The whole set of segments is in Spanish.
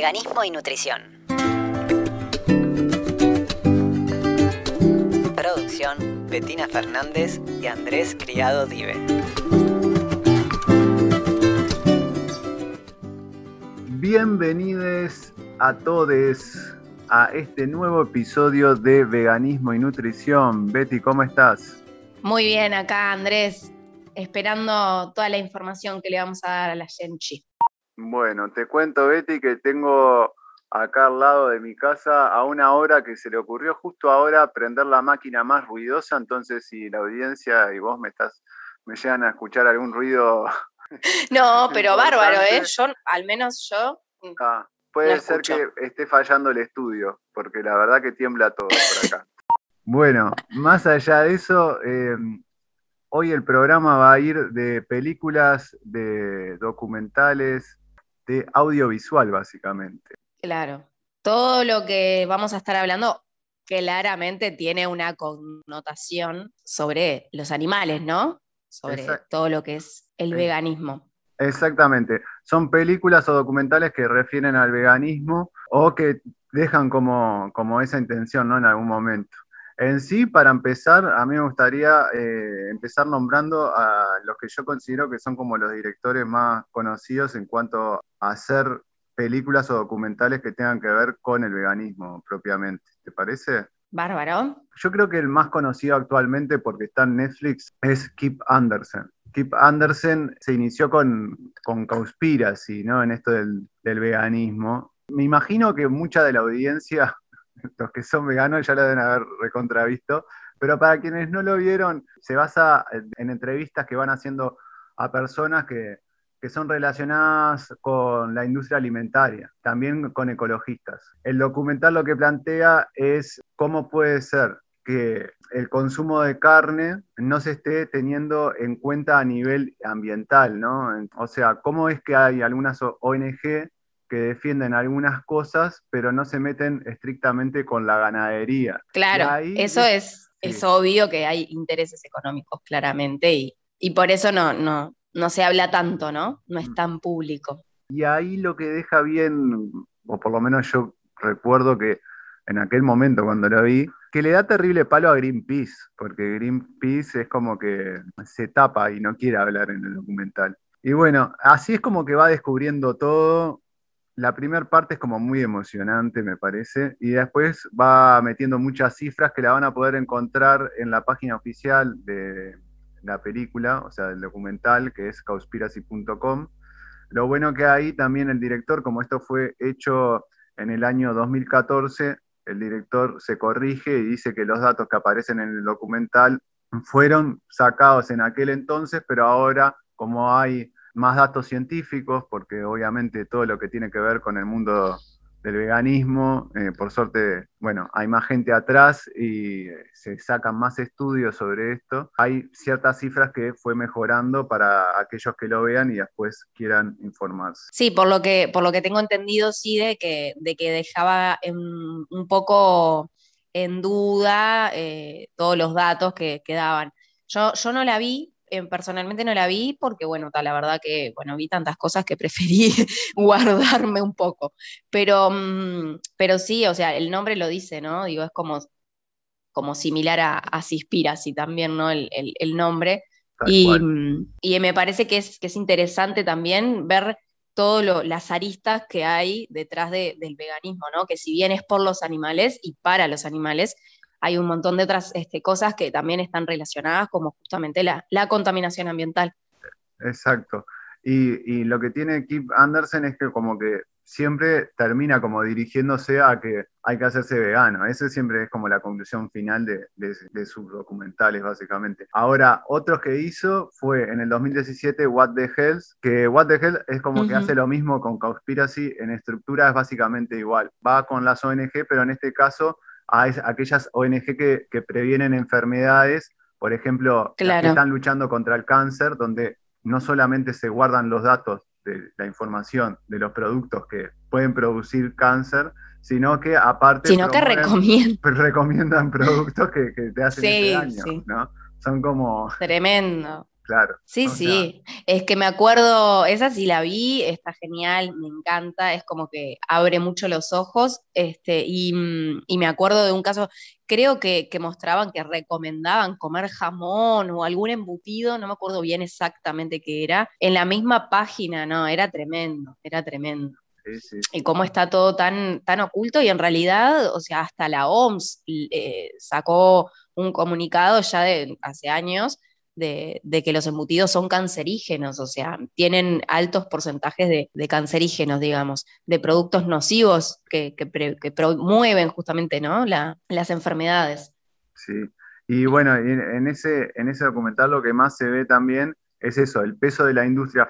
veganismo y nutrición. Producción, Betina Fernández y Andrés Criado Dive. Bienvenidos a todos a este nuevo episodio de Veganismo y Nutrición. Betty, ¿cómo estás? Muy bien, acá Andrés, esperando toda la información que le vamos a dar a la Genchi. Bueno, te cuento, Betty, que tengo acá al lado de mi casa a una hora que se le ocurrió justo ahora prender la máquina más ruidosa, entonces si la audiencia y vos me estás me llegan a escuchar algún ruido. No, pero bárbaro, ¿eh? Yo, al menos yo. Mm, ah, puede ser que esté fallando el estudio, porque la verdad que tiembla todo por acá. bueno, más allá de eso, em, hoy el programa va a ir de películas, de documentales, de audiovisual, básicamente. Claro. Todo lo que vamos a estar hablando claramente tiene una connotación sobre los animales, ¿no? Sobre todo lo que es el veganismo. Exactamente. Son películas o documentales que refieren al veganismo o que dejan como, como esa intención, ¿no? En algún momento. En sí, para empezar, a mí me gustaría eh, empezar nombrando a los que yo considero que son como los directores más conocidos en cuanto a hacer películas o documentales que tengan que ver con el veganismo propiamente. ¿Te parece? Bárbaro. Yo creo que el más conocido actualmente, porque está en Netflix, es Kip Anderson. Kip Anderson se inició con, con Conspiracy, ¿no? En esto del, del veganismo. Me imagino que mucha de la audiencia los que son veganos ya lo deben haber recontravisto, pero para quienes no lo vieron, se basa en, entrevistas que van haciendo a personas que, son relacionadas con la industria alimentaria, también con ecologistas. El documental lo que plantea es cómo puede ser que el consumo de carne no se esté teniendo en cuenta a nivel ambiental, ¿no? O sea, cómo es que hay algunas ONG que defienden algunas cosas, pero no se meten estrictamente con la ganadería. Claro, eso es, es obvio que hay intereses económicos claramente y, y por eso no, no, no se habla tanto, ¿no? No es mm. tan público. Y ahí lo que deja bien, o por lo menos yo recuerdo que en aquel momento cuando lo vi, que le da terrible palo a Greenpeace, porque Greenpeace es como que se tapa y no quiere hablar en el documental. Y bueno, así es como que va descubriendo todo la primera parte es como muy emocionante, me parece, y después va metiendo muchas cifras que la van a poder encontrar en la página oficial de la película, o sea, del documental, que es causpiracy.com. Lo bueno que ahí también el director, como esto fue hecho en el año 2014, el director se corrige y dice que los datos que aparecen en el documental fueron sacados en aquel entonces, pero ahora, como hay más datos científicos, porque obviamente todo lo que tiene que ver con el mundo del veganismo, eh, por suerte, bueno, hay más gente atrás y eh, se sacan más estudios sobre esto. Hay ciertas cifras que fue mejorando para aquellos que lo vean y después quieran informarse. Sí, por lo que, por lo que tengo entendido, sí, de que, de que dejaba un poco en duda eh, todos los datos que, que daban. Yo, yo no la vi, personalmente no la vi porque, bueno, la verdad que, bueno, vi tantas cosas que preferí guardarme un poco. Pero, mm, pero sí, o sea, el nombre lo dice, ¿no? Digo, es como, como similar a, a Cispiracy también, ¿no? El, nombre. Mm, y, me parece que es, que es interesante también ver todas las aristas que hay detrás del veganismo, ¿no? Que si bien es por los animales y para los animales, hay un montón de otras este, cosas que también están relacionadas, como justamente la, contaminación ambiental. Exacto. Y, lo que tiene Kip Anderson es que como que siempre termina como dirigiéndose a que hay que hacerse vegano. Ese siempre es como la conclusión final de, sus documentales, básicamente. Ahora, otros que hizo fue en el 2017 What the Hell, que What the Hell es como que hace lo mismo con Conspiracy, en estructura es básicamente igual. Va con las ONG, pero en este caso a aquellas ONG que, previenen enfermedades, por ejemplo, que están luchando contra el cáncer, donde no solamente se guardan los datos de la información de los productos que pueden producir cáncer, sino que aparte sino que recomiendan. productos que, te hacen daño, ¿no? Son como... Tremendo. Claro. Sí, sí. Es que me acuerdo, esa sí la vi, está genial, me encanta, es como que abre mucho los ojos. Este, y, mm, y me acuerdo de un caso, creo que, que, mostraban que recomendaban comer jamón o algún embutido, no me acuerdo bien exactamente qué era, en la misma página, no, era tremendo, era tremendo. Y cómo está todo tan, tan oculto y en realidad, o sea, hasta la OMS eh, sacó un comunicado ya de hace años de, que los embutidos son cancerígenos, o sea, tienen altos porcentajes de, cancerígenos, digamos, de productos nocivos que, promueven justamente ¿no? las enfermedades. Sí, y bueno, en ese, en ese documental lo que más se ve también es eso, el peso de la industria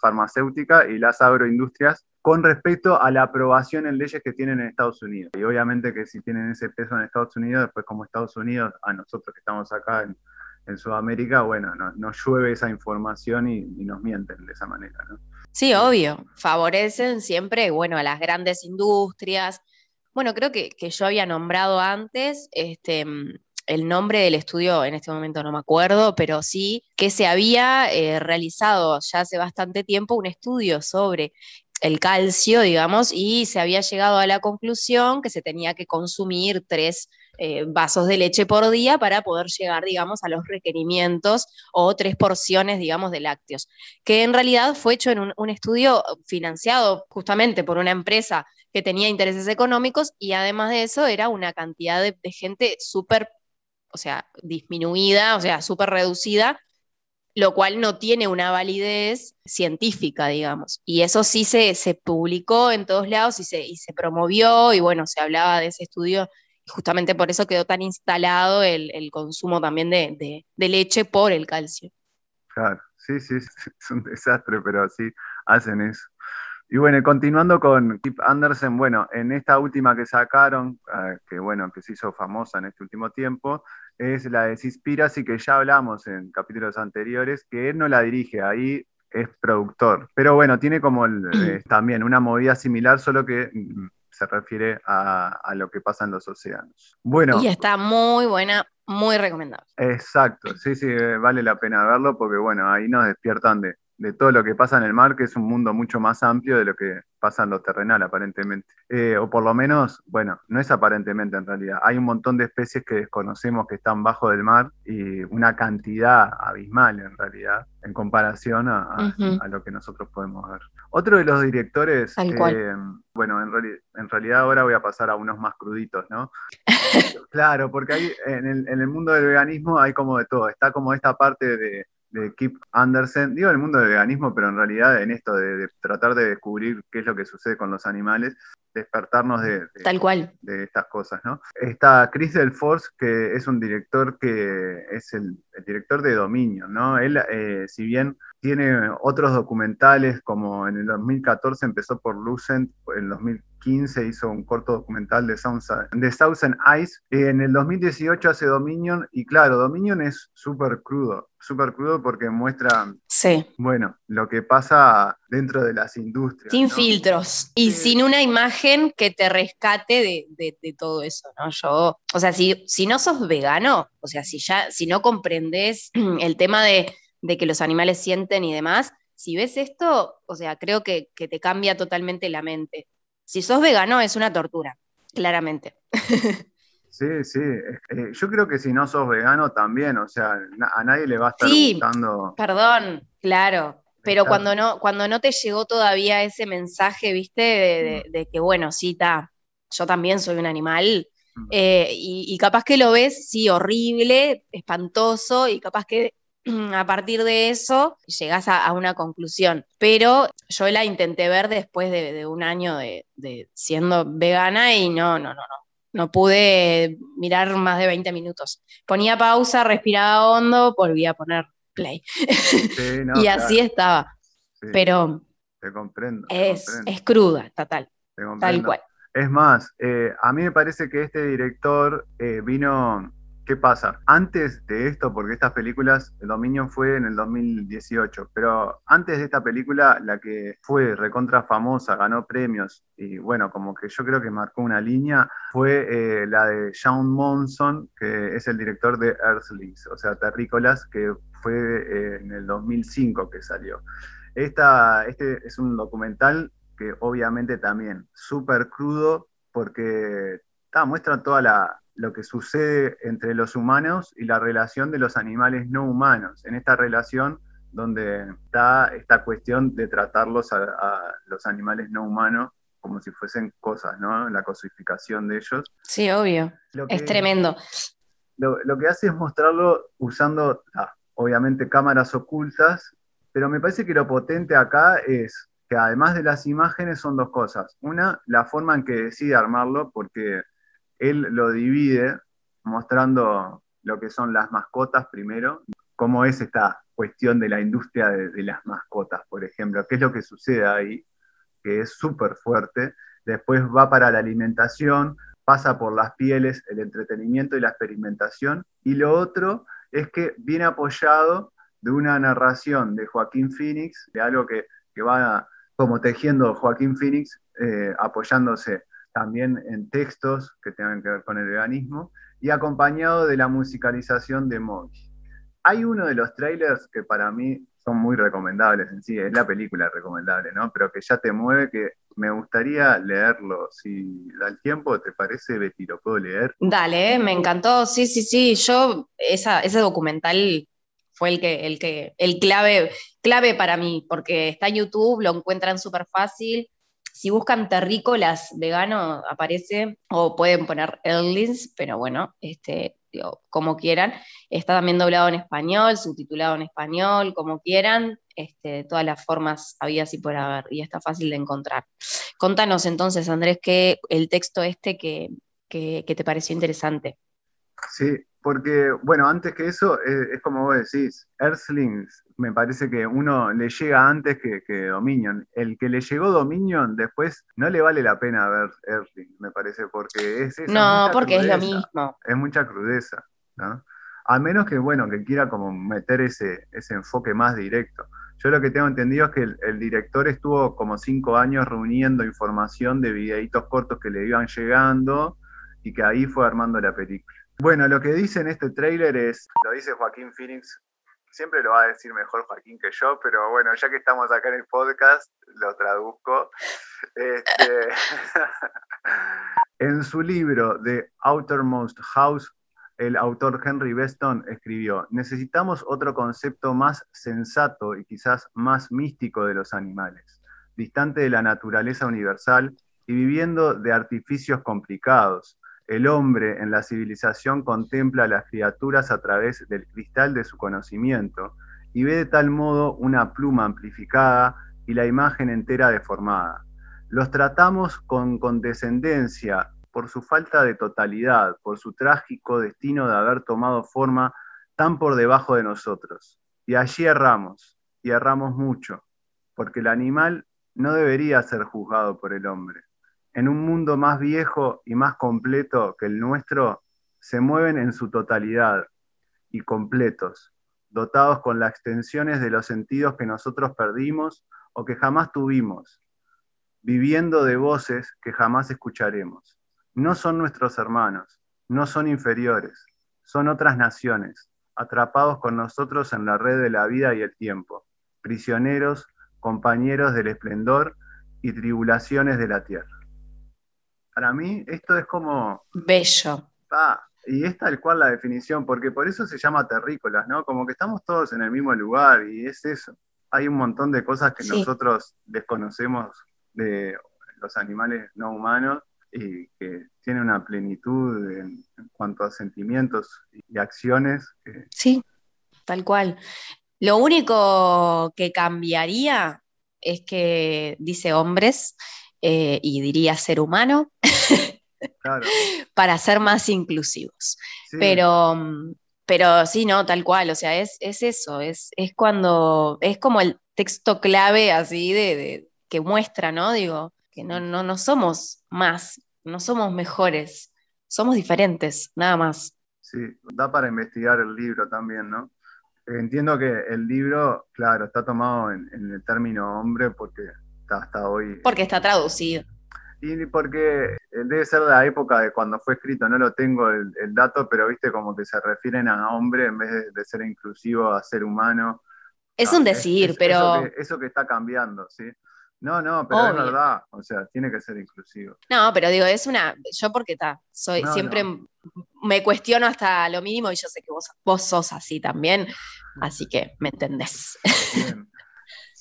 farmacéutica y las agroindustrias con respecto a la aprobación en leyes que tienen en Estados Unidos. Y obviamente que si tienen ese peso en Estados Unidos, después como Estados Unidos, a nosotros que estamos acá en, Sudamérica, bueno, nos llueve esa información y, nos mienten de esa manera. ¿no? Sí, obvio, favorecen siempre, bueno, a las grandes industrias. Bueno, creo que, que yo había nombrado antes, este, el nombre del estudio en este momento no me acuerdo, pero sí que se había eh, realizado ya hace bastante tiempo un estudio sobre el calcio, digamos, y se había llegado a la conclusión que se tenía que consumir tres eh, vasos de leche por día para poder llegar, digamos, a los requerimientos o tres porciones, digamos, de lácteos, que en realidad fue hecho en un, estudio financiado justamente por una empresa que tenía intereses económicos y además de eso era una cantidad de, gente súper o sea, disminuida, o sea, súper reducida, lo cual no tiene una validez científica, digamos. Y eso sí se, se publicó en todos lados y se, y se, promovió y bueno, se hablaba de ese estudio justamente por eso quedó tan instalado el, el consumo también de, de, de, leche por el calcio. Claro, sí, sí, es un desastre, pero sí hacen eso. Y bueno, continuando con Kip Andersen, bueno, en esta última que sacaron, eh, que bueno, que se hizo famosa en este último tiempo, es la de Cispiracy, que ya hablamos en capítulos anteriores, que él no la dirige, ahí es productor. Pero bueno, tiene como eh, también una movida similar, solo que se refiere a, lo que pasa en los océanos. Bueno. Y está muy buena, muy recomendable. Exacto, sí, sí, eh, vale la pena verlo porque bueno, ahí nos despiertan de, de todo lo que pasa en el mar, que es un mundo mucho más amplio de lo que pasa en lo terrenal, aparentemente. Eh, o por lo menos, bueno, no es aparentemente en realidad. Hay un montón de especies que desconocemos que están bajo del mar y una cantidad abismal en realidad en comparación a, lo que nosotros podemos ver. Otro de los directores, eh, bueno, en, en, realidad ahora voy a pasar a unos más cruditos, ¿no? claro, porque hay, en, el, en el mundo del veganismo hay como de todo. Está como esta parte de de Kip Andersen, digo en el mundo del veganismo, pero en realidad en esto de, tratar de descubrir qué es lo que sucede con los animales, despertarnos de, Tal cual. de estas cosas, ¿no? Está Chris Delforce, que es un director que es el, director de Dominio, ¿no? Él, eh, si bien tiene otros documentales, como en el 2014 empezó por Lucent, en el 2015 hizo un corto documental de, de Thousand Eyes, en el 2018 hace Dominion, y claro, Dominion es súper crudo, súper crudo porque muestra, sí. bueno, lo que pasa dentro de las industrias. Sin filtros y sin una imagen que te rescate de, todo eso, ¿no? Yo, o sea, si, si no sos vegano, o sea, si ya, si no comprendes el tema de de que los animales sienten y demás, si ves esto, o sea, creo que, te cambia totalmente la mente. Si sos vegano es una tortura, claramente. Sí, sí. Eh, yo creo que si no sos vegano también, o sea, a nadie le va a estar sí, Perdón, claro. Pero cuando no, cuando no te llegó todavía ese mensaje, viste, de, que bueno, sí, yo también soy un animal, mm. eh, y, capaz que lo ves, sí, horrible, espantoso, y capaz que a partir de eso llegas a, una conclusión. Pero yo la intenté ver después de, un año de, siendo vegana y no, no, no, no. No pude mirar más de 20 minutos. Ponía pausa, respiraba hondo, volvía a poner play. y así estaba. Pero te comprendo, es, es, cruda, total. Tal cual. Es más, eh, a mí me parece que este director eh, vino ¿Qué pasa? Antes de esto, porque estas películas, el Dominion fue en el 2018, pero antes de esta película, la que fue recontra famosa, ganó premios y bueno, como que yo creo que marcó una línea, fue eh, la de Sean Monson, que es el director de Earthlings, o sea, Terrícolas, que fue eh, en el 2005 que salió. Esta, este es un documental que obviamente también súper crudo porque muestra toda la, lo que sucede entre los humanos y la relación de los animales no humanos. En esta relación donde está esta cuestión de tratarlos a, los animales no humanos como si fuesen cosas, ¿no? La cosificación de ellos. Sí, obvio. es tremendo. Lo, que hace es mostrarlo usando, ah, obviamente, cámaras ocultas, pero me parece que lo potente acá es que además de las imágenes son dos cosas. Una, la forma en que decide armarlo, porque él lo divide mostrando lo que son las mascotas primero, cómo es esta cuestión de la industria de, las mascotas, por ejemplo, qué es lo que sucede ahí, que es súper fuerte. Después va para la alimentación, pasa por las pieles, el entretenimiento y la experimentación. Y lo otro es que viene apoyado de una narración de Joaquín Phoenix, de algo que, va como tejiendo Joaquín Phoenix, eh, apoyándose también en textos que tengan que ver con el veganismo, y acompañado de la musicalización de Mogi. Hay uno de los trailers que para mí son muy recomendables en sí, es la película recomendable, ¿no? Pero que ya te mueve, que me gustaría leerlo. Si da el tiempo, ¿te parece, Betty? ¿Lo puedo leer? Dale, me encantó. Sí, sí, sí. Yo, esa, ese documental fue el que, el que, el clave, clave para mí, porque está en YouTube, lo encuentran súper fácil. Si buscan terrícolas vegano, aparece, o pueden poner Erlins, pero bueno, este, como quieran. Está también doblado en español, subtitulado en español, como quieran, este, todas las formas había y por haber, y está fácil de encontrar. Contanos entonces, Andrés, que el texto este que, que te pareció interesante. Sí, porque, bueno, antes que eso, es, como vos decís, Earthlings me parece que uno le llega antes que, Dominion. El que le llegó Dominion después no le vale la pena ver Earthlings, me parece, porque es No, porque es lo mismo. Es mucha crudeza, ¿no? A menos que, bueno, que quiera como meter ese, ese enfoque más directo. Yo lo que tengo entendido es que el, el, director estuvo como cinco años reuniendo información de videitos cortos que le iban llegando y que ahí fue armando la película. Bueno, lo que dice en este tráiler es, lo dice Joaquín Phoenix, siempre lo va a decir mejor Joaquín que yo, pero bueno, ya que estamos acá en el podcast, lo traduzco. Este, en su libro The Outermost House, el autor Henry Beston escribió, necesitamos otro concepto más sensato y quizás más místico de los animales, distante de la naturaleza universal y viviendo de artificios complicados, el hombre en la civilización contempla a las criaturas a través del cristal de su conocimiento y ve de tal modo una pluma amplificada y la imagen entera deformada. Los tratamos con condescendencia por su falta de totalidad, por su trágico destino de haber tomado forma tan por debajo de nosotros. Y allí erramos, y erramos mucho, porque el animal no debería ser juzgado por el hombre en un mundo más viejo y más completo que el nuestro, se mueven en su totalidad y completos, dotados con las extensiones de los sentidos que nosotros perdimos o que jamás tuvimos, viviendo de voces que jamás escucharemos. No son nuestros hermanos, no son inferiores, son otras naciones, atrapados con nosotros en la red de la vida y el tiempo, prisioneros, compañeros del esplendor y tribulaciones de la tierra. Para mí esto es como... Bello. y es tal cual la definición, porque por eso se llama terrícolas, ¿no? Como que estamos todos en el mismo lugar y es eso. Hay un montón de cosas que nosotros desconocemos de los animales no humanos y que tienen una plenitud en, cuanto a sentimientos y acciones. Sí, tal cual. Lo único que cambiaría es que dice hombres eh, y diría ser humano, para ser más inclusivos. Pero, pero sí, no, tal cual, o sea, es, eso, es, es, cuando, es como el texto clave así de, que muestra, ¿no? Digo, que no, no, somos más, no somos mejores, somos diferentes, nada más. Sí, da para investigar el libro también, ¿no? Entiendo que el libro, claro, está tomado en, el término hombre porque hasta hoy. Porque está traducido. Y porque debe ser de la época de cuando fue escrito, no lo tengo el, dato, pero viste como que se refieren a hombre en vez de, ser inclusivo a ser humano. Es un decir, pero. Eso que, eso que, está cambiando, ¿sí? No, no, pero es verdad, o sea, tiene que ser inclusivo. No, pero digo, es una, yo porque está, soy, siempre me cuestiono hasta lo mínimo y yo sé que vos, vos sos así también, así que me entendés.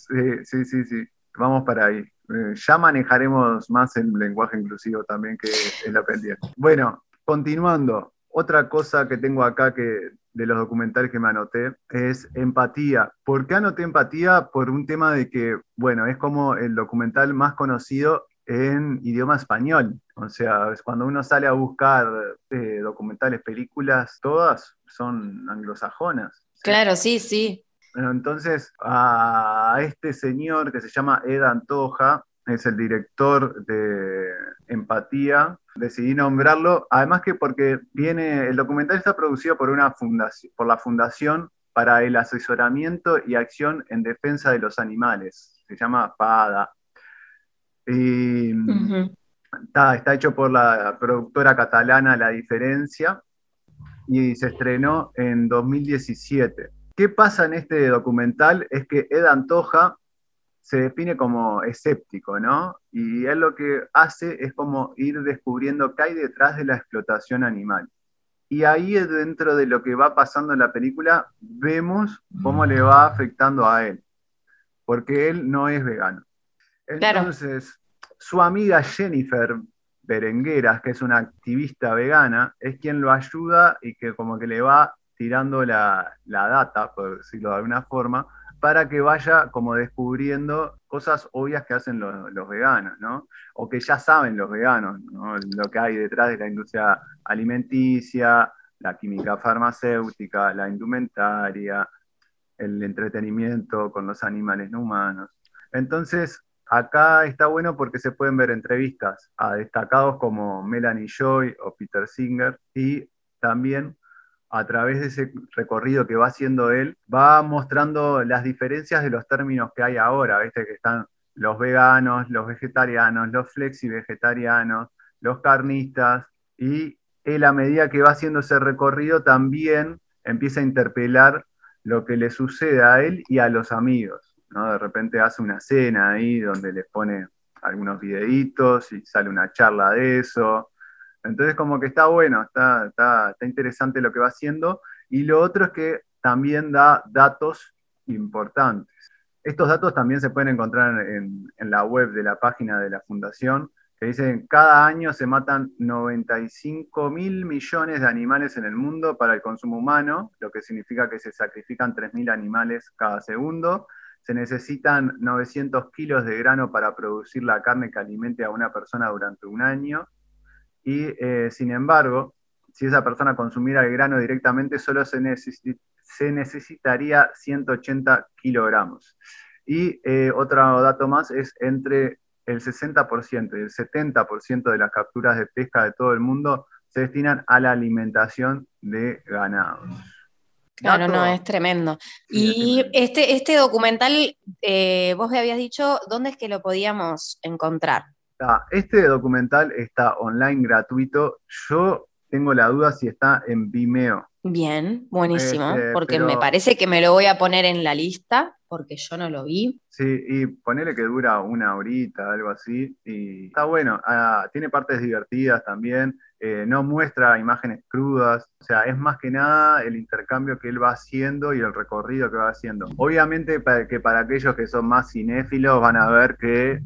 Sí, sí, sí, sí, vamos para ahí. Eh, ya manejaremos más el lenguaje inclusivo también, que es la pendiente. Bueno, continuando, otra cosa que tengo acá que de los documentales que me anoté es empatía. ¿Por qué anoté empatía? Por un tema de que, bueno, es como el documental más conocido en idioma español. O sea, cuando uno sale a buscar eh, documentales, películas, todas son anglosajonas. Claro, sí, sí. Entonces, a este señor que se llama Ed Antoja, es el director de Empatía, decidí nombrarlo, además que porque viene, el documental está producido por, una fundación, por la Fundación para el Asesoramiento y Acción en Defensa de los Animales, se llama PADA. Y, está, está hecho por la productora catalana La Diferencia y se estrenó en 2017. ¿Qué pasa en este documental? Es que Ed Antoja se define como escéptico, ¿no? Y él lo que hace es como ir descubriendo qué hay detrás de la explotación animal. Y ahí dentro de lo que va pasando en la película, vemos cómo le va afectando a él, porque él no es vegano. Entonces, su amiga Jennifer Berengueras, que es una activista vegana, es quien lo ayuda y que como que le va tirando la, la data, por decirlo de alguna forma, para que vaya como descubriendo cosas obvias que hacen los, veganos, ¿no? O que ya saben los veganos, ¿no? Lo que hay detrás de la industria alimenticia, la química farmacéutica, la indumentaria, el entretenimiento con los animales no humanos. Entonces, acá está bueno porque se pueden ver entrevistas a destacados como Melanie Joy o Peter Singer y también a través de ese recorrido que va haciendo él, va mostrando las diferencias de los términos que hay ahora, ¿viste? que están los veganos, los vegetarianos, los flexi-vegetarianos, los carnistas, y él a medida que va haciendo ese recorrido también empieza a interpelar lo que le sucede a él y a los amigos. ¿no? De repente hace una cena ahí donde les pone algunos videitos y sale una charla de eso. Entonces como que está bueno, está, interesante lo que va haciendo. Y lo otro es que también da datos importantes. Estos datos también se pueden encontrar en, en la web de la página de la fundación, que dicen, cada año se matan 95 mil millones de animales en el mundo para el consumo humano, lo que significa que se sacrifican 3 mil animales cada segundo. Se necesitan 900 kilos de grano para producir la carne que alimente a una persona durante un año y eh, sin embargo, si esa persona consumiera el grano directamente, solo se, se necesitaría 180 kilogramos. Y eh, otro dato más es entre el 60% y el 70% de las capturas de pesca de todo el mundo se destinan a la alimentación de ganados. Claro, no, es tremendo. y este, este documental, eh, vos me habías dicho, ¿dónde es que lo podíamos encontrar? Este documental está online gratuito. Yo tengo la duda si está en Vimeo. Bien, buenísimo, este, porque me parece que me lo voy a poner en la lista, porque yo no lo vi. Sí, y ponele que dura una horita, algo así, y está bueno. Ah, tiene partes divertidas también. Eh, no muestra imágenes crudas, o sea, es más que nada el intercambio que él va haciendo y el recorrido que va haciendo. Obviamente para que para aquellos que son más cinéfilos van a ver que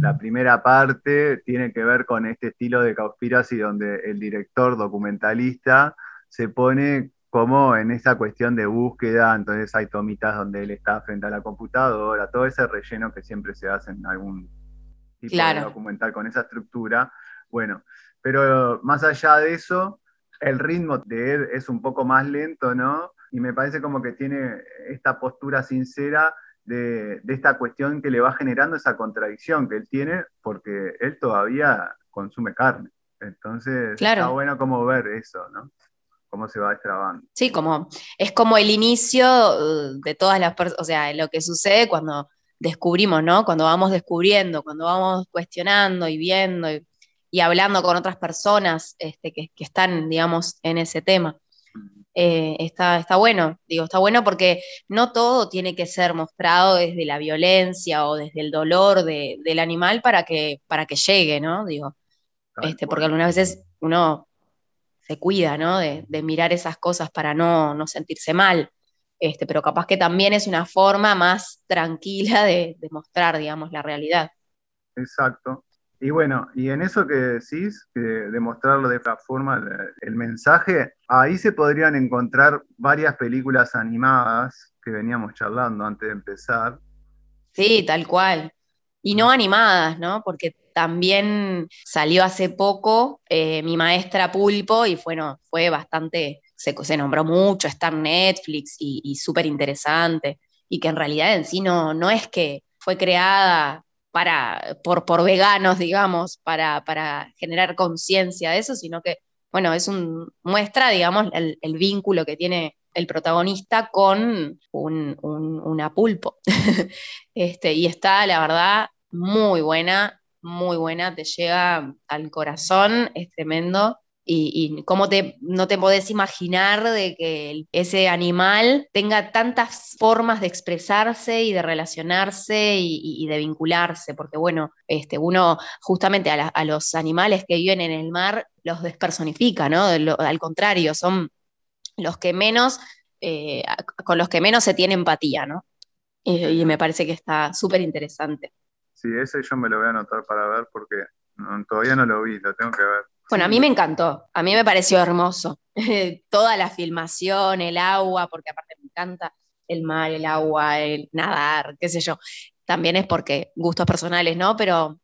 la primera parte tiene que ver con este estilo de Cowspiracy donde el director documentalista se pone como en esa cuestión de búsqueda, entonces hay tomitas donde él está frente a la computadora, todo ese relleno que siempre se hace en algún tipo de documental con esa estructura. Bueno, pero más allá de eso, el ritmo de él es un poco más lento, ¿no? Y me parece como que tiene esta postura sincera de, esta cuestión que le va generando esa contradicción que él tiene, porque él todavía consume carne. Entonces, está bueno como ver eso, ¿no? Cómo se va destrabando. Sí, como es como el inicio uh, de todas las personas, o sea, lo que sucede cuando descubrimos, ¿no? Cuando vamos descubriendo, cuando vamos cuestionando y viendo y, hablando con otras personas este, que, están, digamos, en ese tema. Eh, está, está bueno, digo, está bueno porque no todo tiene que ser mostrado desde la violencia o desde el dolor del animal para que, para que llegue, ¿no? Digo, este, porque algunas veces uno se cuida, ¿no? De, mirar esas cosas para no, no sentirse mal. Este, pero capaz que también es una forma más tranquila de, mostrar, digamos, la realidad. Exacto. Y bueno, y en eso que decís, de mostrarlo de esta forma, el, mensaje, ahí se podrían encontrar varias películas animadas que veníamos charlando antes de empezar. Sí, tal cual. Y no animadas, ¿no? Porque también salió hace poco eh, mi maestra Pulpo y bueno, fue bastante se, nombró mucho, está en Netflix y, súper interesante, y que en realidad en sí no, no es que fue creada para, por, por veganos, digamos, para, para generar conciencia de eso, sino que, bueno, es un, muestra, digamos, el, vínculo que tiene el protagonista con un, una pulpo. este, y está, la verdad, muy buena, muy buena, te llega al corazón, es tremendo y, cómo te, no te podés imaginar de que ese animal tenga tantas formas de expresarse y de relacionarse y, de vincularse, porque bueno, este, uno justamente a, los animales que viven en el mar los despersonifica, ¿no? al contrario, son los que menos, eh, con los que menos se tiene empatía, ¿no? Y, me parece que está súper interesante. Sí, ese yo me lo voy a anotar para ver porque todavía no lo vi, lo tengo que ver. Bueno, a mí me encantó, a mí me pareció hermoso. Toda la filmación, el agua, porque aparte me encanta el mar, el agua, el nadar, qué sé yo. También es porque gustos personales, ¿no? Pero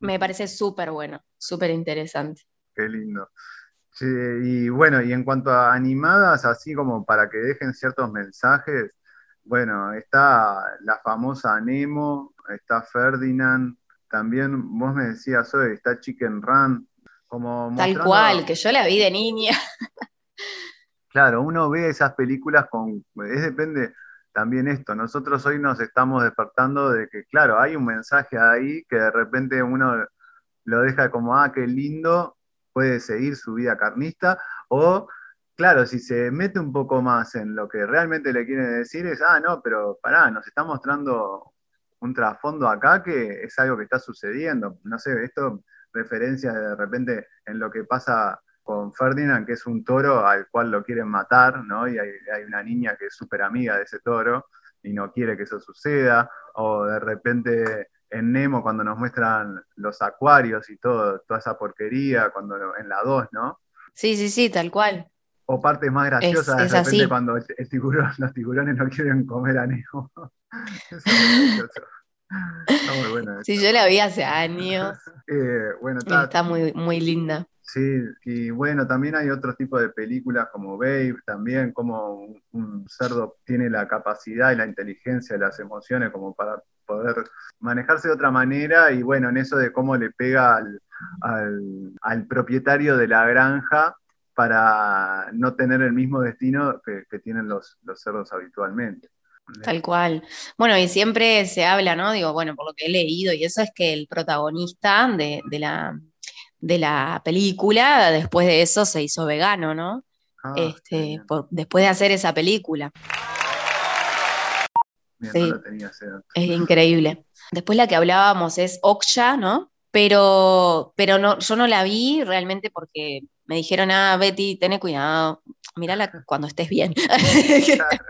me parece súper bueno, súper interesante. Qué lindo. y bueno, y en cuanto a animadas, así como para que dejen ciertos mensajes, bueno, está la famosa Nemo, está Ferdinand, también vos me decías hoy, está Chicken Run, Tal cual, que yo la vi de niña. Claro, uno ve esas películas con. Es depende también esto. Nosotros hoy nos estamos despertando de que, claro, hay un mensaje ahí que de repente uno lo deja como, ah, qué lindo, puede seguir su vida carnista. O, claro, si se mete un poco más en lo que realmente le quiere decir, es, ah, no, pero pará, nos está mostrando un trasfondo acá que es algo que está sucediendo. No sé, esto referencia de repente en lo que pasa con Ferdinand, que es un toro al cual lo quieren matar, ¿no? Y hay, una niña que es súper amiga de ese toro y no quiere que eso suceda, o de repente en Nemo cuando nos muestran los acuarios y todo, toda esa porquería, cuando en la 2, ¿no? Sí, sí, sí, tal cual. O partes más graciosas de repente cuando el tiburón, los tiburones no quieren comer a Nemo. Sí, yo la vi hace años. Eh, bueno, está, muy, muy linda. Sí, y bueno, también hay otros tipos de películas como Babe, también como un, cerdo tiene la capacidad y la inteligencia y las emociones como para poder manejarse de otra manera y bueno, en eso de cómo le pega al, propietario de la granja para no tener el mismo destino que, tienen los, los cerdos habitualmente. Tal cual. Bueno, y siempre se habla, ¿no? Digo, bueno, por lo que he leído, y eso es que el protagonista de, la, de la película, después de eso se hizo vegano, ¿no? Ah, este, después de hacer esa película. sí, es increíble. Después la que hablábamos es Oksha, ¿no? Pero, pero no, yo no la vi realmente porque me dijeron, ah, Betty, ten cuidado, mírala cuando estés bien.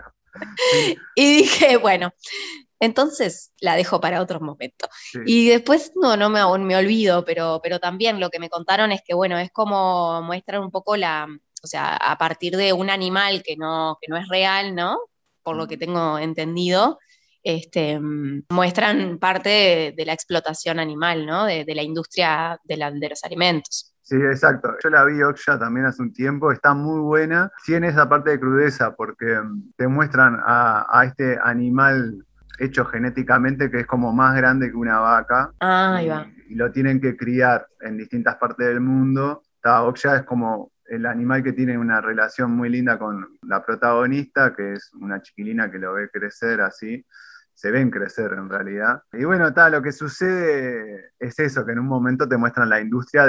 y dije, bueno, entonces la dejo para otro momento. Y después, no, no me, me olvido, pero, pero también lo que me contaron es que, bueno, es como muestran un poco la, o sea, a partir de un animal que no, que no es real, ¿no? Por lo que tengo entendido, este, muestran parte de, la explotación animal, ¿no? De, la industria de, de los alimentos. Sí, exacto. Yo la vi Oksha también hace un tiempo, está muy buena. Tiene esa parte de crudeza porque mm, te muestran a, este animal hecho genéticamente que es como más grande que una vaca. Ah, ahí va. Y, lo tienen que criar en distintas partes del mundo. Oksha es como el animal que tiene una relación muy linda con la protagonista, que es una chiquilina que lo ve crecer así, se ven crecer en realidad. Y bueno, tal, lo que sucede es eso, que en un momento te muestran la industria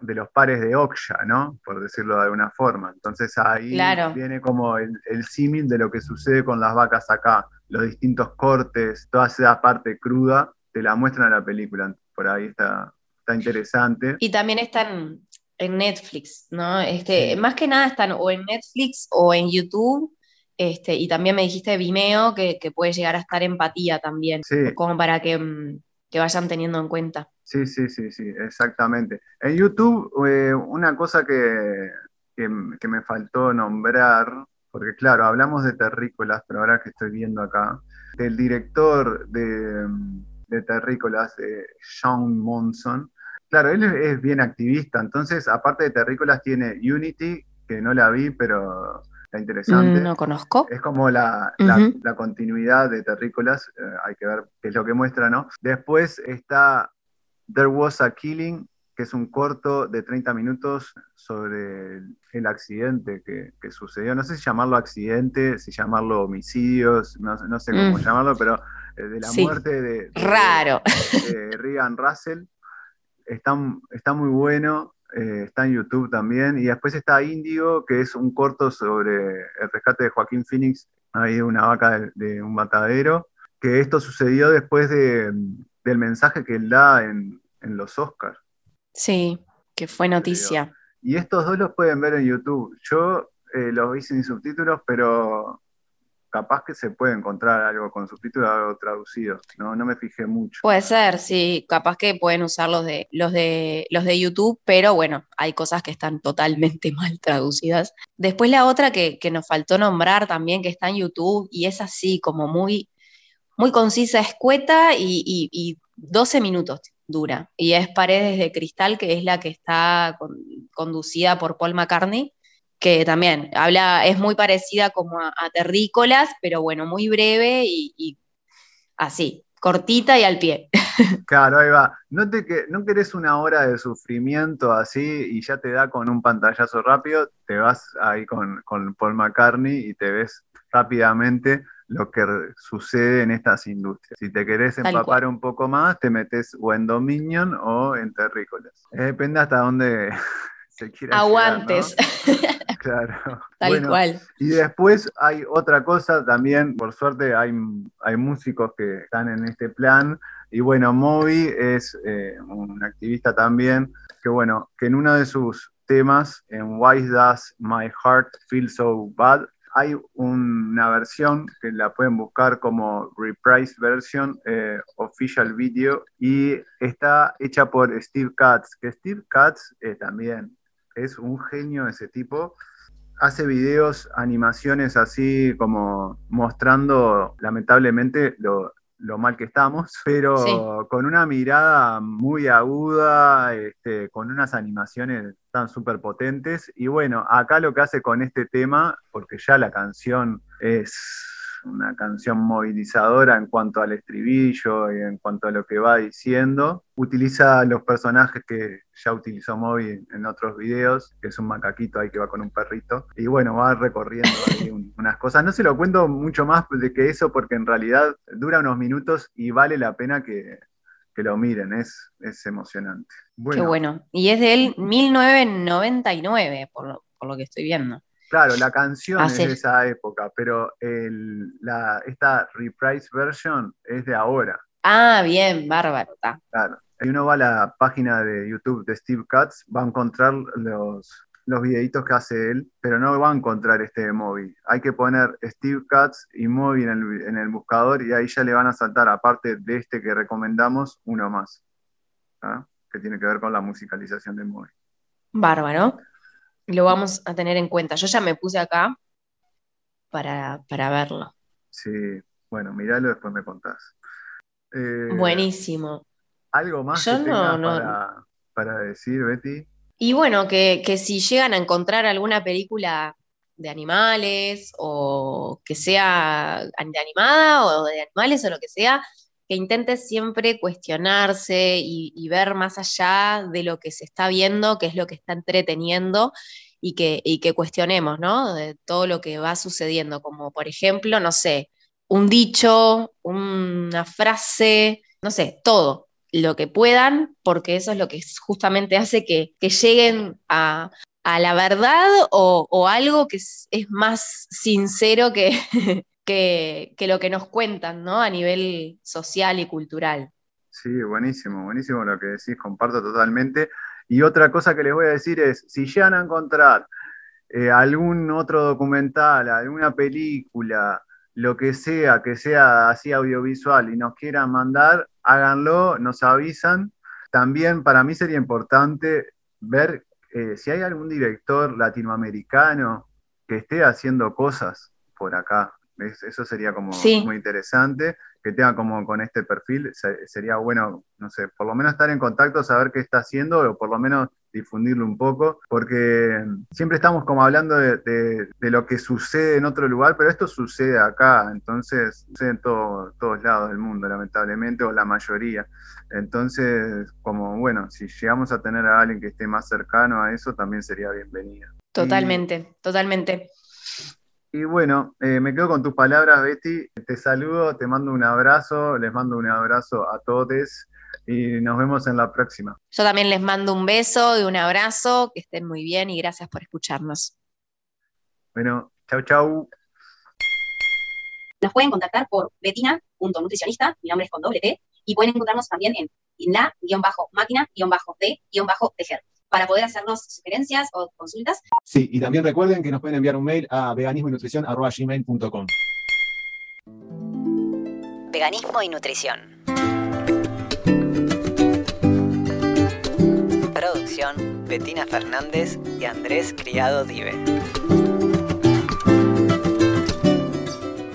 de los pares de Oksha, ¿no? Por decirlo de alguna forma. Entonces ahí viene como el, el símil de lo que sucede con las vacas acá, los distintos cortes, toda esa parte cruda, te la muestran en la película. Por ahí está, está interesante. Y también están en Netflix, ¿no? Este, Más que nada están o en Netflix o en YouTube. Este, y también me dijiste Vimeo que, puede llegar a estar empatía también, como para mm, que, vayan teniendo en cuenta. Sí, sí, sí, sí, exactamente. En YouTube, eh, una cosa que, que, me faltó nombrar, porque claro, hablamos de terrícolas, pero ahora que estoy viendo acá, el director de, de terrícolas, Sean Monson, Claro, él es bien activista, entonces aparte de Terrícolas tiene Unity, que no la vi, pero está interesante. Mm, no conozco. Es como la, continuidad de Terrícolas, eh, hay que ver qué es lo que muestra, ¿no? Después está There Was a Killing, que es un corto de 30 minutos sobre el, accidente que, sucedió. No sé si llamarlo accidente, si llamarlo homicidios, no, sé cómo mm. llamarlo, pero eh, de la muerte de, Raro. de Russell está, muy bueno, eh, está en YouTube también. Y después está Índigo, que es un corto sobre el rescate de Joaquín Phoenix, ahí una vaca de, un matadero, que esto sucedió después de, del mensaje que él da en, los Oscars. Sí, que fue noticia. Y estos dos los pueden ver en YouTube. Yo eh, los vi sin subtítulos, pero capaz que se puede encontrar algo con subtítulos, algo traducido. No, no me fijé mucho. Puede ser, sí, capaz que pueden usar los de, los de, los de YouTube, pero bueno, hay cosas que están totalmente mal traducidas. Después la otra que, nos faltó nombrar también, que está en YouTube, y es así como muy, muy concisa, escueta y, 12 minutos dura. Y es Paredes de Cristal, que es la que está conducida por Paul McCartney que también habla, es muy parecida como a, terrícolas, pero bueno, muy breve y, así, cortita y al pie. Claro, ahí va. No, te, no querés una hora de sufrimiento así y ya te da con un pantallazo rápido, te vas ahí con, con Paul McCartney y te ves rápidamente lo que sucede en estas industrias. Si te querés empapar un poco más, te metes o en Dominion o en Terrícolas. Eh, depende hasta dónde se quiera. Aguantes. Claro. Tal cual. Y después hay otra cosa también, por suerte hay, hay músicos que están en este plan. Y bueno, Moby es eh, un activista también, que bueno, que en uno de sus temas, en Why Does My Heart Feel So Bad, hay una versión que la pueden buscar como reprise version eh, official video y está hecha por Steve Katz, que Steve Katz eh, también es un genio ese tipo hace videos, animaciones así como mostrando lamentablemente lo, mal que estamos, pero con una mirada muy aguda, este, con unas animaciones tan súper potentes. Y bueno, acá lo que hace con este tema, porque ya la canción es una canción movilizadora en cuanto al estribillo y en cuanto a lo que va diciendo. Utiliza los personajes que ya utilizó Moby en otros videos, que es un macaquito ahí que va con un perrito. Y bueno, va recorriendo ahí unas cosas. No se lo cuento mucho más de que eso porque en realidad dura unos minutos y vale la pena que, lo miren, es, es emocionante. Qué bueno. Y es de él 1999, por por lo que estoy viendo. Claro, la canción es de esa época, pero esta reprise version es de ahora. Ah, bien, bárbaro. Claro. Si uno va a la página de YouTube de Steve Katz, va a encontrar los, los videitos que hace él, pero no va a encontrar este de Moby. Hay que poner Steve Katz y Moby en el, en el buscador y ahí ya le van a saltar, aparte de este que recomendamos, uno más, ¿ah? que tiene que ver con la musicalización de Moby. Bárbaro lo vamos a tener en cuenta. Yo ya me puse acá para, verlo. Sí, bueno, míralo, después me contás. Eh, Buenísimo. ¿Algo más que para, decir, Betty? Y bueno, que, si llegan a encontrar alguna película de animales o que sea de animada o de animales o lo que sea, que intente siempre cuestionarse y, ver más allá de lo que se está viendo, qué es lo que está entreteniendo y que, y que cuestionemos, ¿no? De todo lo que va sucediendo, como por ejemplo, no sé, un dicho, una frase, no sé, todo lo que puedan, porque eso es lo que justamente hace que, lleguen a, la verdad o, algo que es, más sincero que, que, lo que nos cuentan, ¿no? A nivel social y cultural. Sí, buenísimo, buenísimo lo que decís, comparto totalmente. Y otra cosa que les voy a decir es, si llegan a encontrar eh, algún otro documental, alguna película, lo que sea, que sea así audiovisual y nos quieran mandar, háganlo, nos avisan. También para mí sería importante ver eh, si hay algún director latinoamericano que esté haciendo cosas por acá. Eso sería como muy interesante, que tenga como con este perfil, sería bueno, no sé, por lo menos estar en contacto, saber qué está haciendo o por lo menos difundirlo un poco, porque siempre estamos como hablando de, lo que sucede en otro lugar, pero esto sucede acá, entonces sucede en todos lados del mundo, lamentablemente, o la mayoría. Entonces, como bueno, si llegamos a tener a alguien que esté más cercano a eso, también sería bienvenida. Totalmente, totalmente. Y bueno, eh, me quedo con tus palabras, Betty. Te saludo, te mando un abrazo, les mando un abrazo a todos y nos vemos en la próxima. Yo también les mando un beso y un abrazo, que estén muy bien y gracias por escucharnos. Bueno, chau, chau. Nos pueden contactar por betina.nutricionista, mi nombre es con doble T, y pueden encontrarnos también en la-máquina-de-tejer para poder hacernos sugerencias o consultas. Sí, y también recuerden que nos pueden enviar un mail a veganismoynutrición.com. Veganismo y nutrición. Producción, Betina Fernández y Andrés Criado Dive.